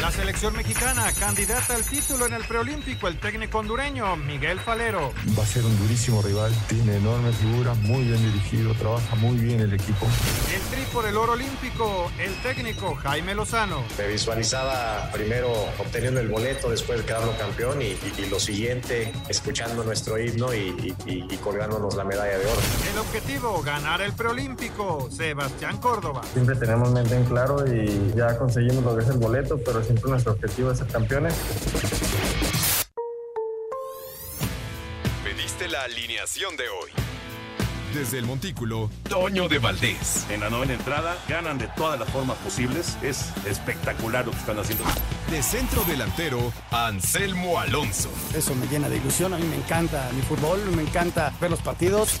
La selección mexicana, candidata al título en el preolímpico, el técnico hondureño Miguel Falero. Va a ser un durísimo rival, tiene enormes figuras, muy bien dirigido, trabaja muy bien el equipo. El tri por el oro olímpico, el técnico Jaime Lozano. Me visualizaba primero obteniendo el boleto, después quedando campeón y, y- y lo siguiente, escuchando nuestro himno y, y- y colgándonos la medalla de oro. El objetivo, ganar el preolímpico, Sebastián Córdoba. Siempre tenemos mente en claro y ya conseguimos lo que es el boleto, pero siempre nuestro objetivo es ser campeones. Pediste la alineación de hoy. Desde el Montículo, Toño de Valdés. En la novena entrada ganan de todas las formas posibles. Es espectacular lo que están haciendo. De centro delantero, Anselmo Alonso. Eso me llena de ilusión, a mí me encanta mi fútbol, me encanta ver los partidos.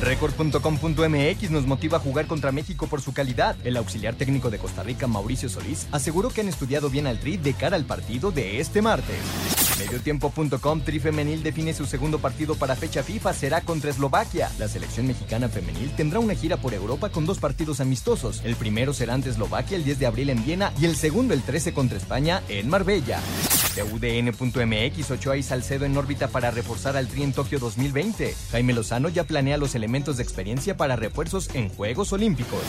Record.com.mx nos motiva a jugar contra México por su calidad. El auxiliar técnico de Costa Rica, Mauricio Solís, aseguró que han estudiado bien al Tri de cara al partido de este martes. Mediotiempo.com Tri Femenil define su segundo partido para fecha FIFA será contra Eslovaquia. La selección mexicana femenil tendrá una gira por Europa con dos partidos amistosos. El primero será ante Eslovaquia el 10 de abril en Viena y el segundo el 13 contra España en Marbella. UDN.mx, Ochoa y Salcedo en órbita para reforzar al Tri en Tokio 2020. Jaime Lozano ya planea los elementos de experiencia para refuerzos en Juegos Olímpicos.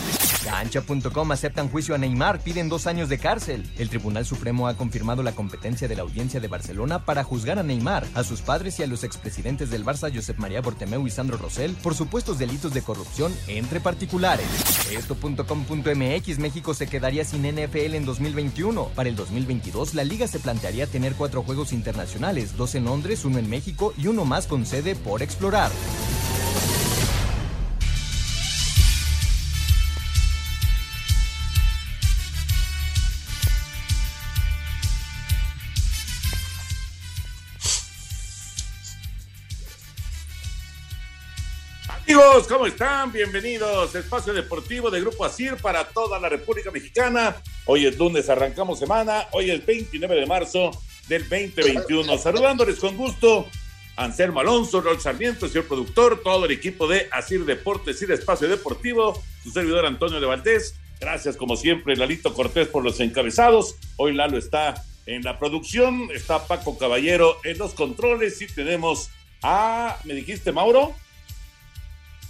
Cancha.com aceptan juicio a Neymar, piden dos años de cárcel. El Tribunal Supremo ha confirmado la competencia de la audiencia de Barcelona para juzgar a Neymar, a sus padres y a los expresidentes del Barça, Josep María Bortemeu y Sandro Rosell, por supuestos delitos de corrupción entre particulares. Esto.com.mx, México se quedaría sin NFL en 2021. Para el 2022, la liga se plantearía tener cuatro juegos internacionales, dos en Londres, uno en México y uno más con sede por explorar. ¿Cómo están? Bienvenidos. Espacio Deportivo de Grupo Asir para toda la República Mexicana. Hoy es lunes, arrancamos semana. Hoy es 29 de marzo del 2021. Saludándoles con gusto. Anselmo Alonso, Rol Sarmiento, señor productor, todo el equipo de Asir Deportes y de Espacio Deportivo, su servidor Antonio de Valdés. Gracias, como siempre, Lalito Cortés por los encabezados. Hoy Lalo está en la producción, está Paco Caballero en los controles y tenemos a, ¿me dijiste, Mauro?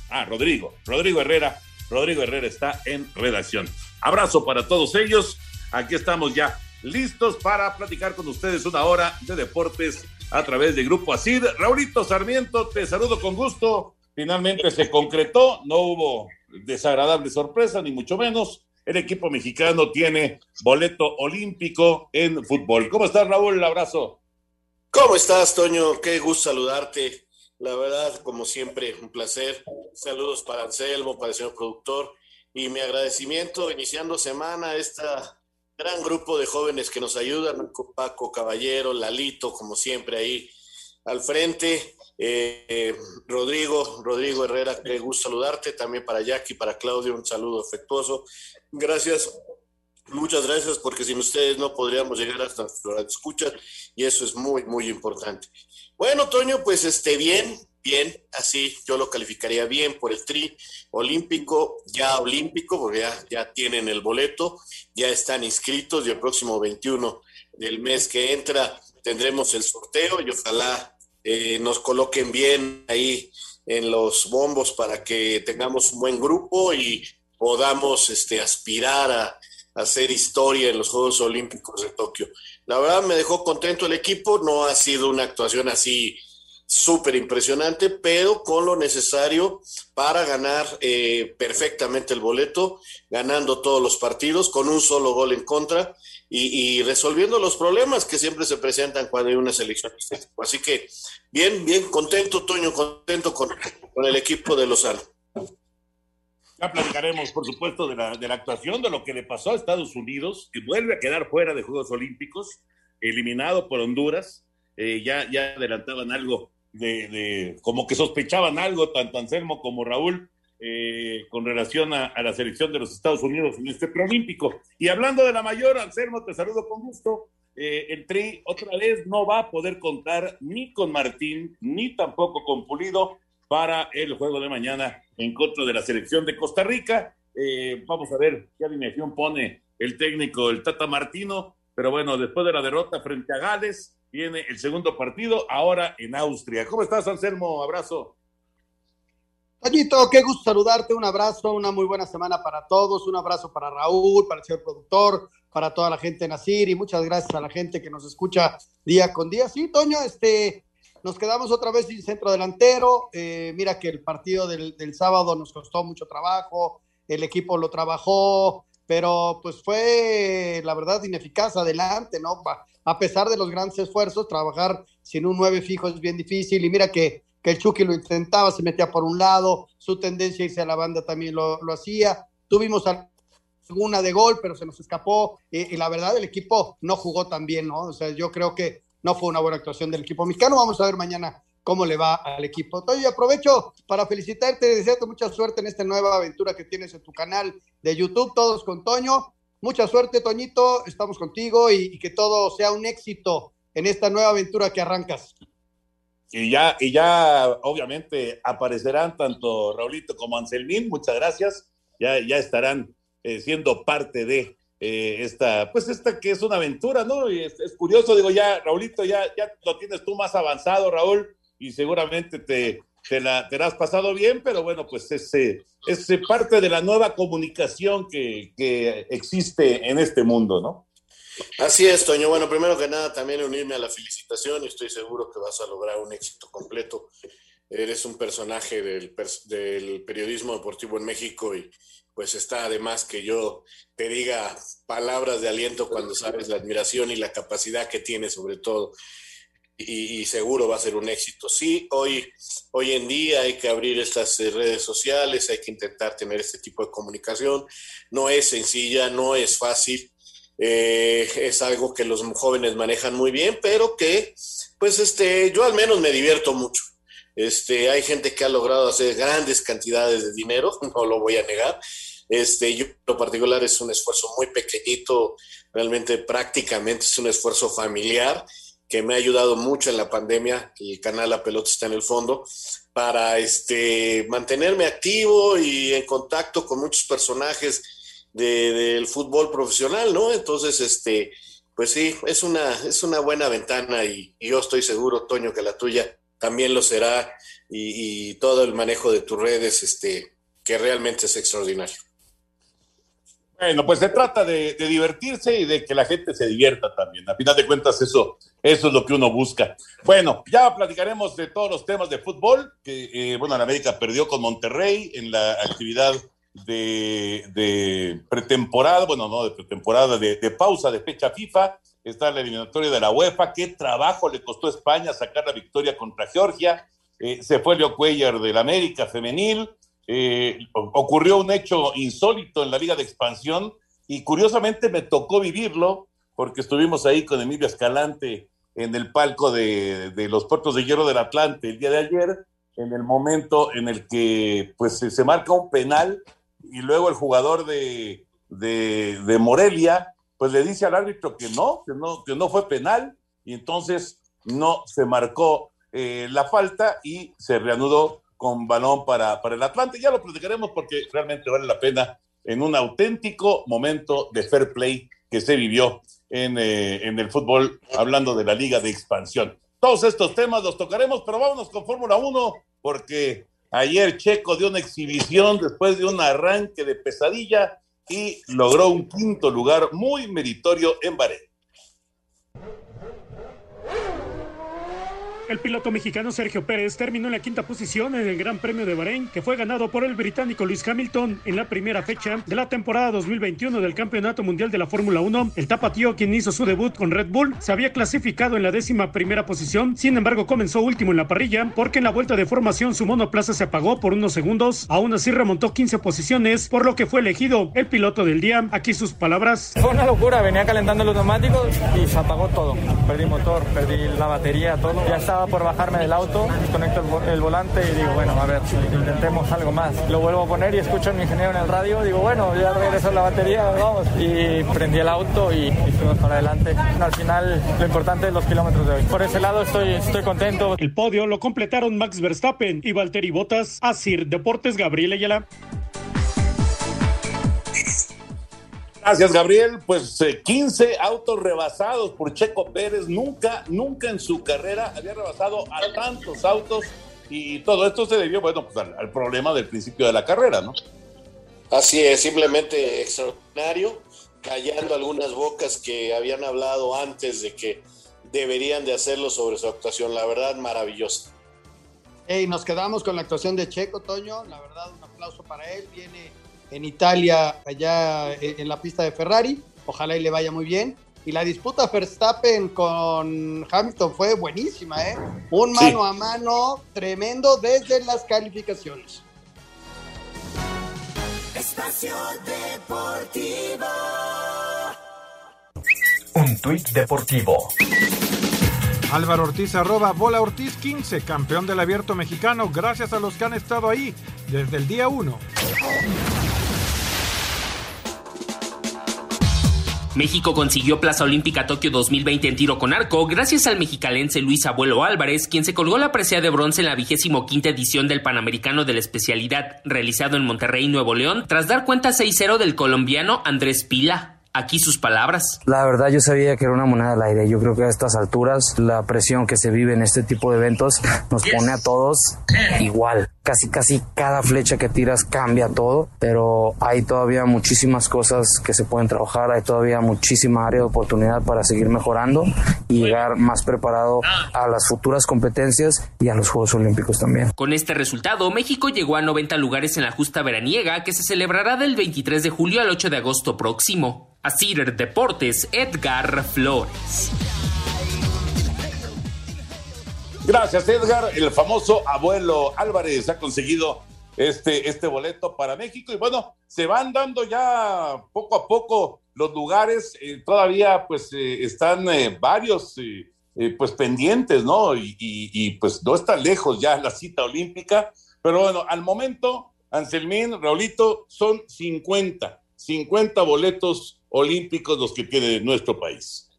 Ah, Rodrigo, Rodrigo Herrera. Rodrigo Herrera está en redacción. Abrazo para todos ellos. Aquí estamos ya listos para platicar con ustedes una hora de deportes a través de Grupo Asid. Raulito Sarmiento, te saludo con gusto. Finalmente se concretó, no hubo desagradable sorpresa, ni mucho menos. El equipo mexicano tiene boleto olímpico en fútbol. ¿Cómo estás, Raúl? Abrazo. ¿Cómo estás, Toño? Qué gusto saludarte. La verdad, como siempre, un placer. Saludos para Anselmo, para el señor productor. Y mi agradecimiento iniciando semana a este gran grupo de jóvenes que nos ayudan, Paco Caballero, Lalito, como siempre ahí al frente. Eh, Rodrigo, Rodrigo Herrera, qué gusto saludarte. También para Jackie, para Claudio, un saludo afectuoso. Gracias Muchas gracias, porque sin ustedes no podríamos llegar hasta nuestra escucha y eso es muy, muy importante. Bueno, Toño, pues este, bien, bien, así yo lo calificaría bien por el tri olímpico, ya olímpico, porque ya, ya tienen el boleto, ya están inscritos y el próximo 21 del mes que entra tendremos el sorteo y ojalá eh, nos coloquen bien ahí en los bombos para que tengamos un buen grupo y podamos este, aspirar a hacer historia en los Juegos Olímpicos de Tokio. La verdad me dejó contento el equipo, no ha sido una actuación así súper impresionante, pero con lo necesario para ganar eh, perfectamente el boleto, ganando todos los partidos, con un solo gol en contra y, resolviendo los problemas que siempre se presentan cuando hay una selección. Así que bien, bien contento, Toño, contento con, con el equipo de Lozano. Ya platicaremos, por supuesto, de la, de la actuación, de lo que le pasó a Estados Unidos, que vuelve a quedar fuera de Juegos Olímpicos, eliminado por Honduras. Eh, ya, ya adelantaban algo de, como que sospechaban algo, tanto Anselmo como Raúl, eh, con relación a, la selección de los Estados Unidos en este preolímpico. Y hablando de la mayor, Anselmo, te saludo con gusto. Eh, el Tri otra vez no va a poder contar ni con Martín, ni tampoco con Pulido para el juego de mañana en contra de la selección de Costa Rica. Eh, vamos a ver qué alineación pone el técnico, el Tata Martino. Pero bueno, después de la derrota frente a Gales, viene el segundo partido, ahora en Austria. ¿Cómo estás, Anselmo? Abrazo. Toñito, qué gusto saludarte, un abrazo, una muy buena semana para todos, un abrazo para Raúl, para el señor productor, para toda la gente de Nacir y muchas gracias a la gente que nos escucha día con día. Sí, Toño, este, nos quedamos otra vez sin centro delantero. Eh, mira que el partido del, sábado nos costó mucho trabajo, el equipo lo trabajó, pero pues fue la verdad ineficaz adelante, ¿no? A pesar de los grandes esfuerzos, trabajar sin un nueve fijo es bien difícil y mira que, que el Chucky lo intentaba, se metía por un lado, su tendencia a irse a la banda también lo, lo hacía. Tuvimos alguna de gol, pero se nos escapó y, y, la verdad el equipo no jugó tan bien, ¿no? O sea, yo creo que no fue una buena actuación del equipo mexicano. Vamos a ver mañana cómo le va al equipo. Toño, aprovecho para felicitarte y desearte mucha suerte en esta nueva aventura que tienes en tu canal de YouTube, Todos con Toño. Mucha suerte, Toñito, estamos contigo y, que todo sea un éxito en esta nueva aventura que arrancas. Y ya, y ya obviamente aparecerán tanto Raulito como Anselmín, muchas gracias, ya, ya estarán eh, siendo parte de eh, esta, pues esta que es una aventura, ¿no? Y es, curioso, digo, ya, Raulito, ya, ya lo tienes tú más avanzado, Raúl, y seguramente te, te, la, te has pasado bien, pero bueno, pues es, es parte de la nueva comunicación que, que existe en este mundo, ¿no? Así es, Toño. Bueno, primero que nada, también unirme a la felicitación y estoy seguro que vas a lograr un éxito completo. Eres un personaje del, del periodismo deportivo en México y, pues está además que yo te diga palabras de aliento cuando sabes la admiración y la capacidad que tiene sobre todo. Y, seguro va a ser un éxito. Sí, hoy, hoy en día hay que abrir estas eh, redes sociales, hay que intentar tener este tipo de comunicación. No es sencilla, no es fácil. Eh, es algo que los jóvenes manejan muy bien, pero que, pues, este, yo al menos me divierto mucho. Este, hay gente que ha logrado hacer grandes cantidades de dinero, no lo voy a negar. Este, yo en lo particular es un esfuerzo muy pequeñito, realmente prácticamente es un esfuerzo familiar que me ha ayudado mucho en la pandemia, el canal La Pelota está en el fondo, para este, mantenerme activo y en contacto con muchos personajes del fútbol profesional, ¿no? Entonces, este, pues sí, es una, es una buena ventana y, y yo estoy seguro, Toño, que la tuya también lo será y, todo el manejo de tus redes, este, que realmente es extraordinario. Bueno, pues se trata de, divertirse y de que la gente se divierta también. A final de cuentas, eso, eso es lo que uno busca. Bueno, ya platicaremos de todos los temas de fútbol, que, eh, bueno, la América perdió con Monterrey en la actividad de, pretemporada, bueno, no de pretemporada, de, pausa de fecha FIFA. Está la eliminatoria de la UEFA. Qué trabajo le costó a España sacar la victoria contra Georgia. Eh, se fue Leo Cuellar del América femenil. Eh, ocurrió un hecho insólito en la Liga de Expansión y curiosamente me tocó vivirlo porque estuvimos ahí con Emilio Escalante en el palco de, los puertos de hierro del Atlante el día de ayer, en el momento en el que pues se marca un penal y luego el jugador de, de, Morelia pues le dice al árbitro que no, que no, que no fue penal y entonces no se marcó eh, la falta y se reanudó con balón para, el Atlante. Ya lo platicaremos porque realmente vale la pena en un auténtico momento de fair play que se vivió en, eh, en el fútbol, hablando de la liga de expansión. Todos estos temas los tocaremos, pero vámonos con Fórmula 1 porque ayer Checo dio una exhibición después de un arranque de pesadilla y logró un quinto lugar muy meritorio en Bahrein. El piloto mexicano Sergio Pérez terminó en la quinta posición en el Gran Premio de Bahrein, que fue ganado por el británico Luis Hamilton en la primera fecha de la temporada 2021 del Campeonato Mundial de la Fórmula 1. El tapatío, quien hizo su debut con Red Bull, se había clasificado en la décima primera posición, sin embargo comenzó último en la parrilla porque en la vuelta de formación su monoplaza se apagó por unos segundos. Aún así remontó 15 posiciones, por lo que fue elegido el piloto del día. Aquí sus palabras. Fue una locura, venía calentando los neumáticos y se apagó todo. Perdí motor, perdí la batería, todo. Ya estaba por bajarme del auto, conecto el, el volante y digo, bueno, a ver, intentemos algo más. Lo vuelvo a poner y escucho a mi ingeniero en el radio, digo, bueno, ya regresó la batería, vamos. Y prendí el auto y fuimos para adelante. Al final, lo importante es los kilómetros de hoy. Por ese lado estoy, estoy contento. El podio lo completaron Max Verstappen y Valtteri Bottas. Asir Deportes, Gabriel Ayala. Gracias, Gabriel. Pues eh, 15 autos rebasados por Checo Pérez. Nunca, nunca en su carrera había rebasado a tantos autos. Y todo esto se debió, bueno, pues al, al problema del principio de la carrera, ¿no? Así es, simplemente extraordinario, callando algunas bocas que habían hablado antes de que deberían de hacerlo sobre su actuación. La verdad, maravillosa. Hey, nos quedamos con la actuación de Checo, Toño. La verdad, un aplauso para él. Viene en Italia, allá en la pista de Ferrari. Ojalá y le vaya muy bien. Y la disputa Verstappen con Hamilton fue buenísima, ¿eh? Un mano sí. a mano tremendo desde las calificaciones. Espacio Deportivo. Un tuit deportivo. Álvaro Ortiz arroba bola Ortiz 15, campeón del abierto mexicano, gracias a los que han estado ahí desde el día 1. México consiguió plaza olímpica Tokio 2020 en tiro con arco gracias al mexicalense Luis Abuelo Álvarez, quien se colgó la presea de bronce en la vigésimo quinta edición del Panamericano de la especialidad realizado en Monterrey, Nuevo León, tras dar cuenta 6-0 del colombiano Andrés Pila. Aquí sus palabras. La verdad yo sabía que era una moneda al aire. Yo creo que a estas alturas la presión que se vive en este tipo de eventos nos pone a todos igual. Casi casi cada flecha que tiras cambia todo, pero hay todavía muchísimas cosas que se pueden trabajar, hay todavía muchísima área de oportunidad para seguir mejorando y llegar más preparado a las futuras competencias y a los Juegos Olímpicos también. Con este resultado, México llegó a 90 lugares en la justa veraniega que se celebrará del 23 de julio al 8 de agosto próximo. Asir Deportes, Edgar Flores. Gracias, Edgar. El famoso abuelo Álvarez ha conseguido este, este boleto para México. Y bueno, se van dando ya poco a poco los lugares. Eh, todavía pues eh, están eh, varios pues pendientes, ¿no? Y, y, pues no está lejos ya la cita olímpica. Pero bueno, al momento, Anselmín, Raulito, son 50, 50 boletos olímpicos los que tiene nuestro país.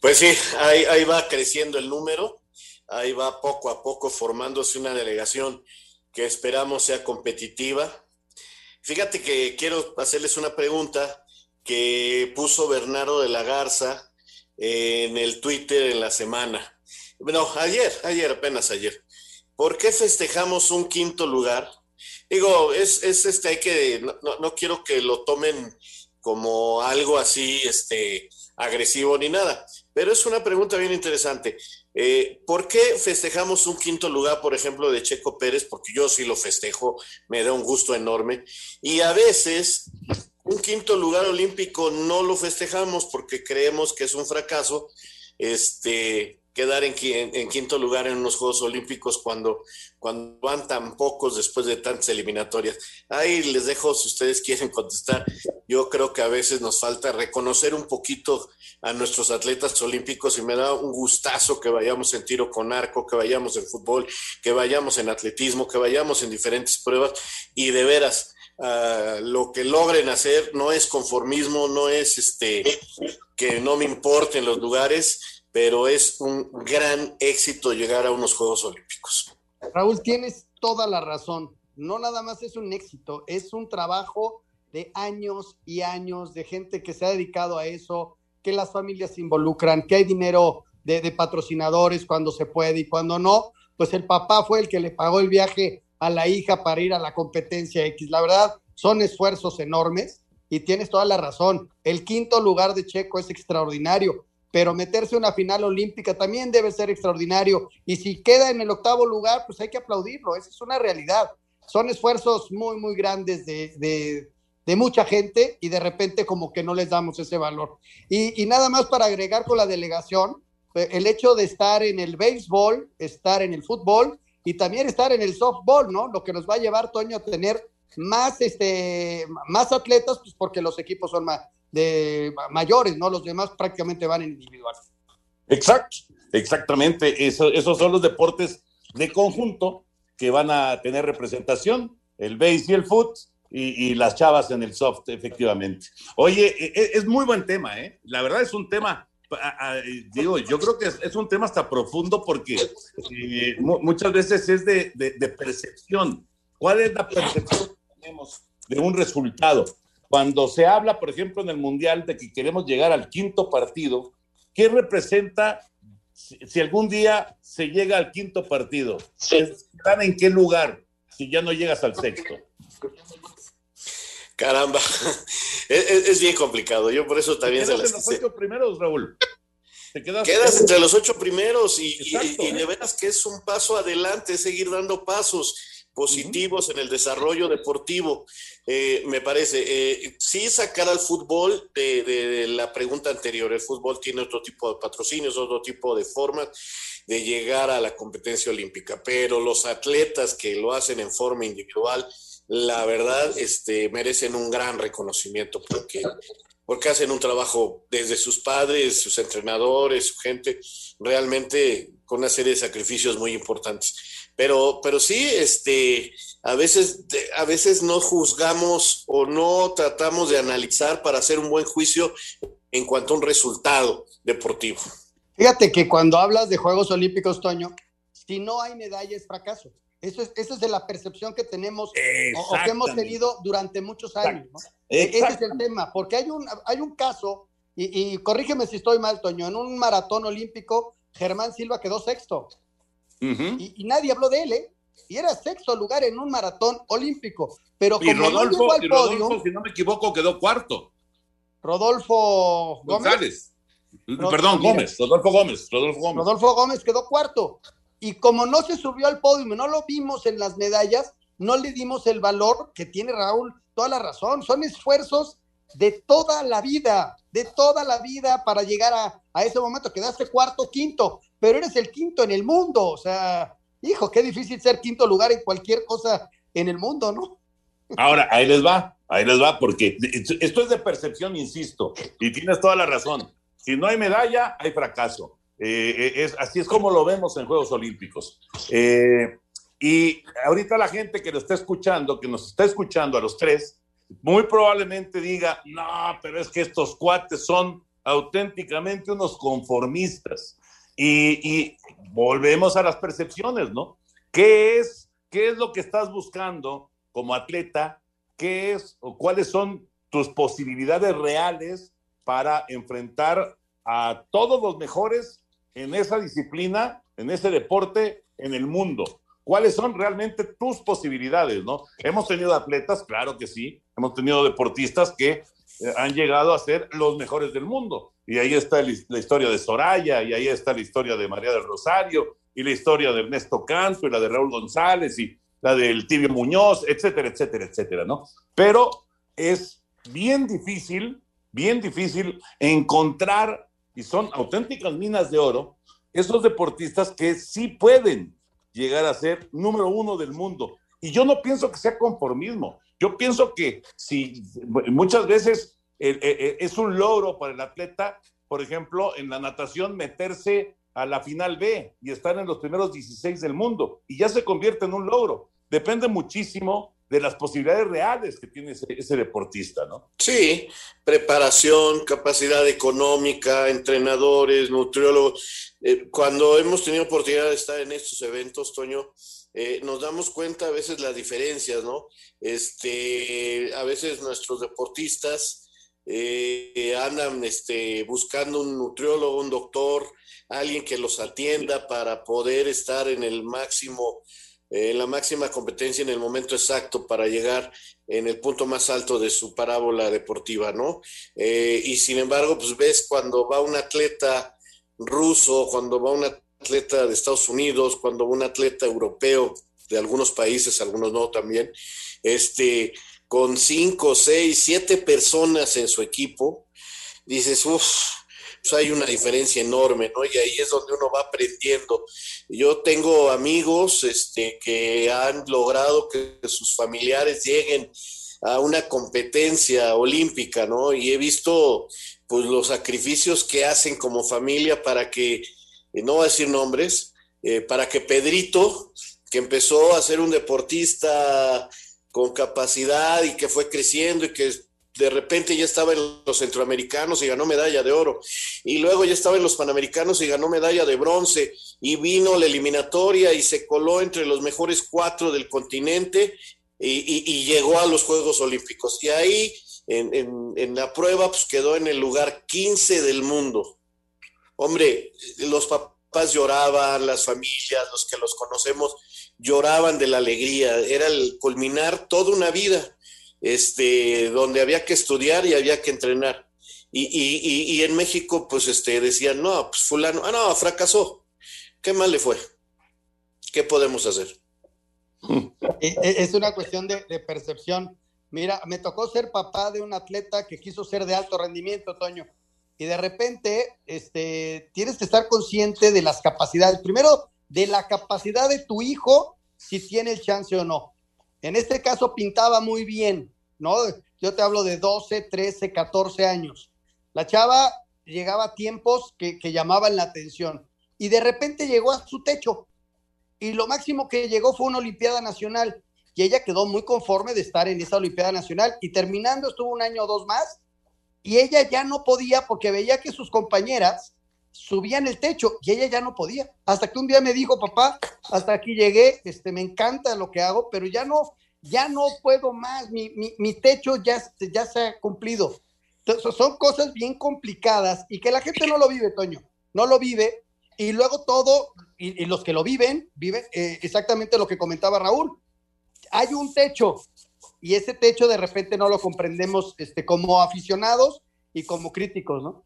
Pues sí, ahí, ahí, va creciendo el número, ahí va poco a poco formándose una delegación que esperamos sea competitiva. Fíjate que quiero hacerles una pregunta que puso Bernardo de la Garza en el Twitter en la semana. Bueno, ayer, ayer, apenas ayer. ¿Por qué festejamos un quinto lugar? Digo, es, es este, hay que, no, no, no quiero que lo tomen como algo así este, agresivo ni nada. Pero es una pregunta bien interesante. Eh, ¿Por qué festejamos un quinto lugar, por ejemplo, de Checo Pérez? Porque yo sí lo festejo, me da un gusto enorme. Y a veces un quinto lugar olímpico no lo festejamos porque creemos que es un fracaso. Este, quedar en, en, en, quinto lugar en unos Juegos Olímpicos cuando, cuando van tan pocos después de tantas eliminatorias. Ahí les dejo si ustedes quieren contestar. Yo creo que a veces nos falta reconocer un poquito a nuestros atletas olímpicos y me da un gustazo que vayamos en tiro con arco, que vayamos en fútbol, que vayamos en atletismo, que vayamos en diferentes pruebas y de veras. Uh, lo que logren hacer no es conformismo, no es este que no me importen los lugares, pero es un gran éxito llegar a unos Juegos Olímpicos. Raúl, tienes toda la razón. No nada más es un éxito, es un trabajo de años y años de gente que se ha dedicado a eso, que las familias se involucran, que hay dinero de, patrocinadores cuando se puede y cuando no, pues el papá fue el que le pagó el viaje a la hija para ir a la competencia X. La verdad, son esfuerzos enormes y tienes toda la razón. El quinto lugar de Checo es extraordinario pero meterse a una final olímpica también debe ser extraordinario. Y si queda en el octavo lugar, pues hay que aplaudirlo, esa es una realidad. Son esfuerzos muy, muy grandes de, de, mucha gente y de repente como que no les damos ese valor. Y, y nada más para agregar con la delegación, eh, el hecho de estar en el béisbol, estar en el fútbol y también estar en el softball, ¿no? Lo que nos va a llevar, Toño, a tener más, este, más atletas, pues porque los equipos son más, de mayores, ¿no? Los demás prácticamente van en individual. Exacto, exactamente. Eso, esos son los deportes de conjunto que van a tener representación, el base y el foot, y, y, las chavas en el soft, efectivamente. Oye, es, es, muy buen tema, ¿eh? La verdad es un tema, digo, yo creo que es, es, un tema hasta profundo porque eh, muchas veces es de, de, de percepción. ¿Cuál es la percepción que tenemos de un resultado? Cuando se habla, por ejemplo, en el Mundial de que queremos llegar al quinto partido, ¿qué representa si, algún día se llega al quinto partido? ¿Están en qué lugar si ya no llegas al sexto? Caramba, es, es, bien complicado. Yo por eso también se las en los ocho primeros, Raúl. Te quedas, quedas entre los ocho primeros y, Exacto, y, y, de veras que es un paso adelante, seguir dando pasos positivos en el desarrollo deportivo, eh, me parece. Eh, sí sacar al fútbol de, la pregunta anterior, el fútbol tiene otro tipo de patrocinios, otro tipo de formas de llegar a la competencia olímpica, pero los atletas que lo hacen en forma individual, la verdad, este, merecen un gran reconocimiento porque, porque hacen un trabajo desde sus padres, sus entrenadores, su gente, realmente con una serie de sacrificios muy importantes. Pero, pero sí, este, a veces, a veces no juzgamos o no tratamos de analizar para hacer un buen juicio en cuanto a un resultado deportivo. Fíjate que cuando hablas de Juegos Olímpicos, Toño, si no hay medalla es fracaso. Eso es, eso es de la percepción que tenemos o, o, que hemos tenido durante muchos años. ¿no? Ese es el tema, porque hay un, hay un caso, y, y, corrígeme si estoy mal, Toño, en un maratón olímpico, Germán Silva quedó sexto. Uh -huh. y, y, nadie habló de él, ¿eh? Y era sexto lugar en un maratón olímpico. Pero como y Rodolfo, no al y Rodolfo podio, si no me equivoco, quedó cuarto. Rodolfo González. Gómez. Perdón, Gómez, Rodolfo Gómez, Rodolfo Gómez. Rodolfo Gómez quedó cuarto y como no se subió al podio, no lo vimos en las medallas, no le dimos el valor que tiene Raúl, toda la razón, son esfuerzos de toda la vida, de toda la vida para llegar a, a ese momento, quedaste cuarto, quinto, pero eres el quinto en el mundo, o sea, hijo, qué difícil ser quinto lugar en cualquier cosa en el mundo, ¿no? Ahora, ahí les va, ahí les va, porque esto es de percepción, insisto, y tienes toda la razón. Si no hay medalla, hay fracaso eh, es, así es como lo vemos en Juegos Olímpicos. Eh, y ahorita la gente que lo está escuchando, que nos está escuchando a los tres, muy probablemente diga, no, pero es que estos cuates son auténticamente unos conformistas. Y, volvemos a las percepciones, ¿no? ¿Qué es, ¿Qué es lo que estás buscando como atleta? ¿Qué es o cuáles son tus posibilidades reales para enfrentar a todos los mejores en esa disciplina, en ese deporte, en el mundo. ¿Cuáles son realmente tus posibilidades, no? Hemos tenido atletas, claro que sí, hemos tenido deportistas que han llegado a ser los mejores del mundo. Y ahí está la historia de Soraya, y ahí está la historia de María del Rosario, y la historia de Ernesto Canto, y la de Raúl González, y la del Tibio Muñoz, etcétera, etcétera, etcétera, ¿no? Pero es bien difícil, bien difícil encontrar y son auténticas minas de oro, esos deportistas que sí pueden llegar a ser número uno del mundo. Y yo no pienso que sea conformismo. Yo pienso que si muchas veces eh, eh, es un logro para el atleta, por ejemplo, en la natación meterse a la final B y estar en los primeros 16 del mundo, y ya se convierte en un logro. Depende muchísimo de las posibilidades reales que tiene ese, deportista, ¿no? Sí, preparación, capacidad económica, entrenadores, nutriólogos. Eh, cuando hemos tenido oportunidad de estar en estos eventos, Toño, eh, nos damos cuenta a veces las diferencias, ¿no? Este, a veces nuestros deportistas eh, andan este, buscando un nutriólogo, un doctor, alguien que los atienda para poder estar en el máximo en la máxima competencia en el momento exacto para llegar en el punto más alto de su parábola deportiva, ¿no? Eh, y sin embargo, pues ves cuando va un atleta ruso, cuando va un atleta de Estados Unidos, cuando un atleta europeo de algunos países, algunos no también, este, con cinco, seis, siete personas en su equipo, dices, uff, pues hay una diferencia enorme, ¿no? Y ahí es donde uno va aprendiendo. Yo tengo amigos este, que han logrado que sus familiares lleguen a una competencia olímpica, ¿no? Y he visto pues los sacrificios que hacen como familia para que, no voy a decir nombres, eh, para que Pedrito, que empezó a ser un deportista con capacidad y que fue creciendo y que de repente ya estaba en los centroamericanos y ganó medalla de oro. Y luego ya estaba en los panamericanos y ganó medalla de bronce. Y vino la eliminatoria y se coló entre los mejores cuatro del continente y, llegó a los Juegos Olímpicos. Y ahí en, en, la prueba pues quedó en el lugar 15 del mundo. Hombre, los papás lloraban, las familias, los que los conocemos, lloraban de la alegría. Era el culminar toda una vida este, donde había que estudiar y había que entrenar. Y, y, y, en México, pues, este, decían, no, pues fulano, ah, no, fracasó. ¿Qué mal le fue? ¿Qué podemos hacer? E, e, es una cuestión de, de, percepción. Mira, me tocó ser papá de un atleta que quiso ser de alto rendimiento, Toño. Y de repente, este, tienes que estar consciente de las capacidades. Primero, de la capacidad de tu hijo, si tiene el chance o no. En este caso pintaba muy bien, ¿no? Yo te hablo de 12, 13, 14 años. La chava llegaba a tiempos que, llamaban la atención y de repente llegó a su techo y lo máximo que llegó fue una Olimpiada Nacional y ella quedó muy conforme de estar en esa Olimpiada Nacional y terminando estuvo un año o dos más y ella ya no podía porque veía que sus compañeras subían el techo y ella ya no podía. Hasta que un día me dijo, papá, hasta aquí llegué, este, me encanta lo que hago, pero ya no, ya no puedo más, mi, mi, techo ya, ya se ha cumplido. Entonces, son cosas bien complicadas y que la gente no lo vive, Toño, no lo vive. Y luego todo, y, los que lo viven, viven eh, exactamente lo que comentaba Raúl. Hay un techo y ese techo de repente no lo comprendemos este, como aficionados y como críticos, ¿no?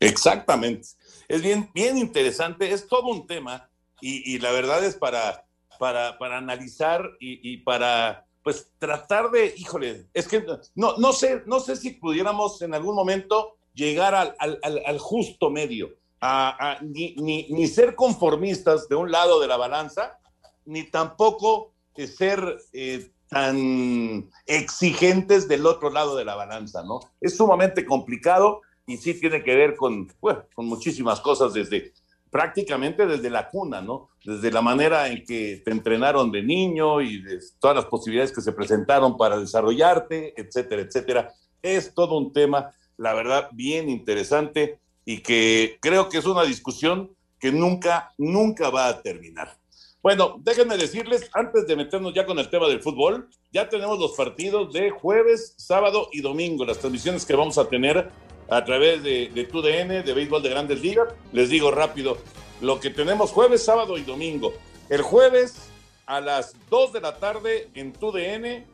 Exactamente. Es bien, bien interesante, es todo un tema y, la verdad es para, para, para analizar y, para pues tratar de, híjole, es que no, no, sé, no sé si pudiéramos en algún momento llegar al, al, justo medio, a, ni, ni, ser conformistas de un lado de la balanza, ni tampoco ser eh, tan exigentes del otro lado de la balanza, ¿no? Es sumamente complicado y sí tiene que ver con, bueno, con muchísimas cosas desde prácticamente desde la cuna, ¿no? Desde la manera en que te entrenaron de niño y de todas las posibilidades que se presentaron para desarrollarte, etcétera, etcétera. Es todo un tema, la verdad, bien interesante y que creo que es una discusión que nunca, nunca va a terminar. Bueno, déjenme decirles, antes de meternos ya con el tema del fútbol, ya tenemos los partidos de jueves, sábado y domingo, las transmisiones que vamos a tener a través de, de TUDN, de Béisbol de Grandes Ligas. Les digo rápido lo que tenemos jueves, sábado y domingo. El jueves a las 2 de la tarde en TUDN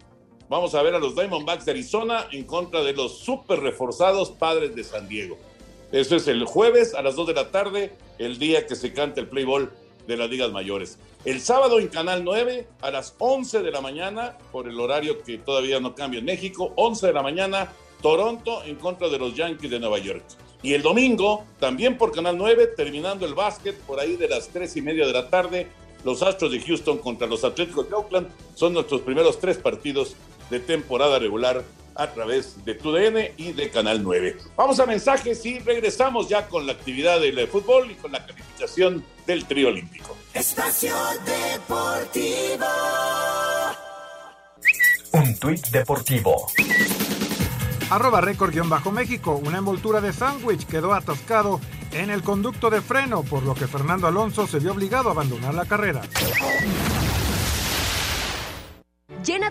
vamos a ver a los Diamondbacks de Arizona en contra de los super reforzados Padres de San Diego. Eso es el jueves a las 2 de la tarde, el día que se canta el play ball de las ligas mayores. El sábado en Canal 9 a las 11 de la mañana, por el horario que todavía no cambia en México, 11 de la mañana, Toronto en contra de los Yankees de Nueva York. Y el domingo, también por Canal 9, terminando el básquet por ahí de las tres y media de la tarde, los Astros de Houston contra los Atléticos de Oakland son nuestros primeros tres partidos de temporada regular a través de TUDN y de Canal 9. Vamos a mensajes y regresamos ya con la actividad del fútbol y con la calificación del trío olímpico. Espacio Deportivo. Un tuit deportivo. Arroba récord-méxico, una envoltura de sándwich quedó atascado en el conducto de freno, por lo que Fernando Alonso se vio obligado a abandonar la carrera.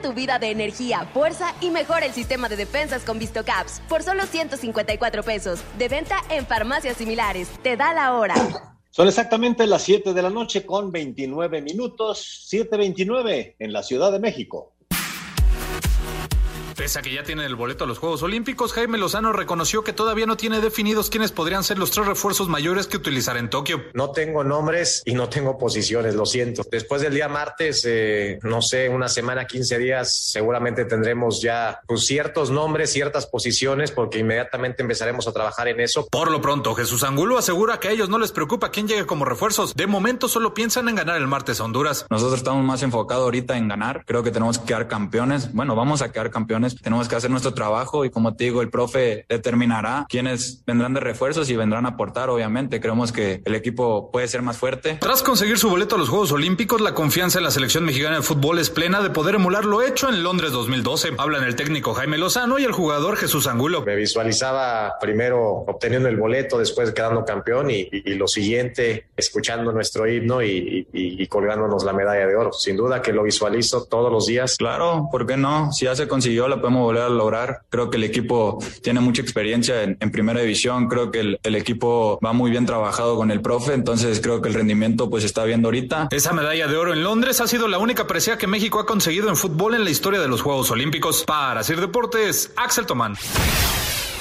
Tu vida de energía, fuerza y mejora el sistema de defensas con VistoCaps por solo 154 pesos. De venta en farmacias similares. Te da la hora. Son exactamente las 7 de la noche con 29 minutos, 7.29 en la Ciudad de México. Pese a que ya tiene el boleto a los Juegos Olímpicos, Jaime Lozano reconoció que todavía no tiene definidos quiénes podrían ser los tres refuerzos mayores que utilizar en Tokio. No tengo nombres y no tengo posiciones, lo siento. Después del día martes, eh, no sé, una semana, 15 días, seguramente tendremos ya pues, ciertos nombres, ciertas posiciones, porque inmediatamente empezaremos a trabajar en eso. Por lo pronto, Jesús Angulo asegura que a ellos no les preocupa quién llegue como refuerzos. De momento solo piensan en ganar el martes a Honduras. Nosotros estamos más enfocados ahorita en ganar. Creo que tenemos que quedar campeones. Bueno, vamos a quedar campeones tenemos que hacer nuestro trabajo y como te digo, el profe determinará quiénes vendrán de refuerzos y vendrán a aportar, obviamente. Creemos que el equipo puede ser más fuerte. Tras conseguir su boleto a los Juegos Olímpicos, la confianza en la selección mexicana de fútbol es plena de poder emular lo hecho en Londres 2012. Hablan el técnico Jaime Lozano y el jugador Jesús Angulo. Me visualizaba primero obteniendo el boleto, después quedando campeón y, y, y lo siguiente, escuchando nuestro himno y, y, colgándonos la medalla de oro. Sin duda que lo visualizo todos los días. Claro, ¿por qué no? Si ya se consiguió, la podemos volver a lograr. Creo que el equipo tiene mucha experiencia en, en primera división, creo que el, el, equipo va muy bien trabajado con el profe, entonces creo que el rendimiento pues está viendo ahorita. Esa medalla de oro en Londres ha sido la única presea que México ha conseguido en fútbol en la historia de los Juegos Olímpicos. Para Sir Deportes, Axel Tomán.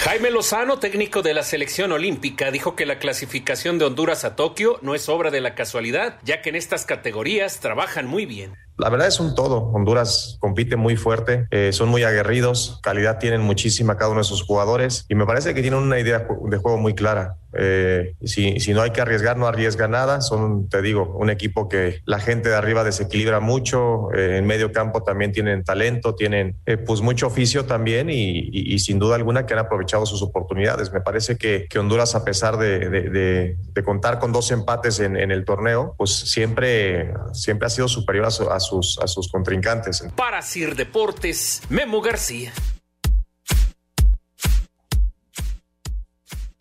Jaime Lozano, técnico de la selección olímpica, dijo que la clasificación de Honduras a Tokio no es obra de la casualidad, ya que en estas categorías trabajan muy bien. La verdad es un todo. Honduras compite muy fuerte, eh, son muy aguerridos, calidad tienen muchísima cada uno de sus jugadores y me parece que tienen una idea de juego muy clara. Eh, si, si, no hay que arriesgar, no arriesga nada. Son, te digo, un equipo que la gente de arriba desequilibra mucho. Eh, en medio campo también tienen talento, tienen eh, pues mucho oficio también y, sin duda alguna que han aprovechado sus oportunidades. Me parece que, Honduras, a pesar de, de, contar con dos empates en, el torneo, pues siempre, siempre ha sido superior a, a sus, a sus contrincantes. Para Sir Deportes, Memo García.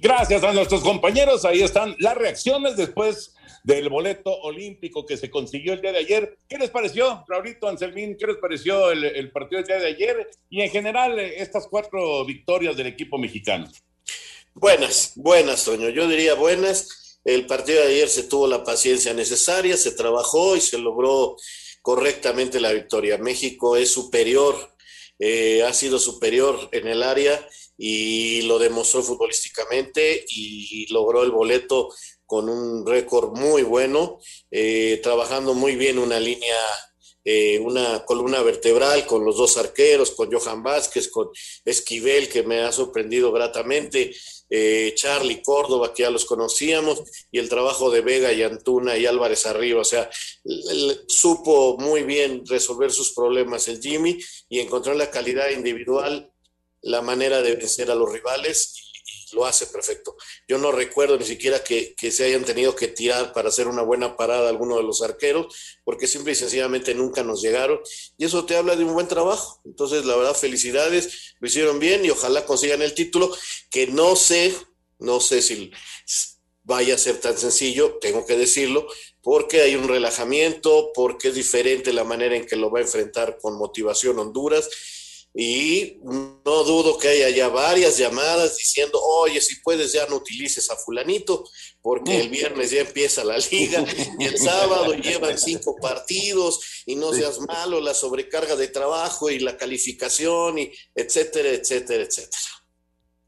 Gracias a nuestros compañeros. Ahí están las reacciones después del boleto olímpico que se consiguió el día de ayer. ¿Qué les pareció, Raulito Anselmín? ¿Qué les pareció el, partido del día de ayer? Y en general, estas cuatro victorias del equipo mexicano. Buenas, buenas, Toño. Yo diría buenas. El partido de ayer se tuvo la paciencia necesaria, se trabajó y se logró correctamente la victoria. México es superior, eh, ha sido superior en el área y lo demostró futbolísticamente y logró el boleto con un récord muy bueno, eh, trabajando muy bien una línea, eh, una columna vertebral con los dos arqueros, con Johan Vázquez, con Esquivel, que me ha sorprendido gratamente, eh, Charlie Córdoba, que ya los conocíamos, y el trabajo de Vega y Antuna y Álvarez arriba, o sea, supo muy bien resolver sus problemas el Jimmy y encontrar la calidad individual la manera de vencer a los rivales y, lo hace perfecto. Yo no recuerdo ni siquiera que, que, se hayan tenido que tirar para hacer una buena parada alguno de los arqueros, porque simple y sencillamente nunca nos llegaron. Y eso te habla de un buen trabajo. Entonces, la verdad, felicidades, lo hicieron bien y ojalá consigan el título, que no sé, no sé si vaya a ser tan sencillo, tengo que decirlo, porque hay un relajamiento, porque es diferente la manera en que lo va a enfrentar con motivación Honduras y no dudo que haya ya varias llamadas diciendo, oye, si puedes ya no utilices a fulanito, porque el viernes ya empieza la liga y el sábado llevan cinco partidos y no seas malo, la sobrecarga de trabajo y la calificación y etcétera, etcétera, etcétera.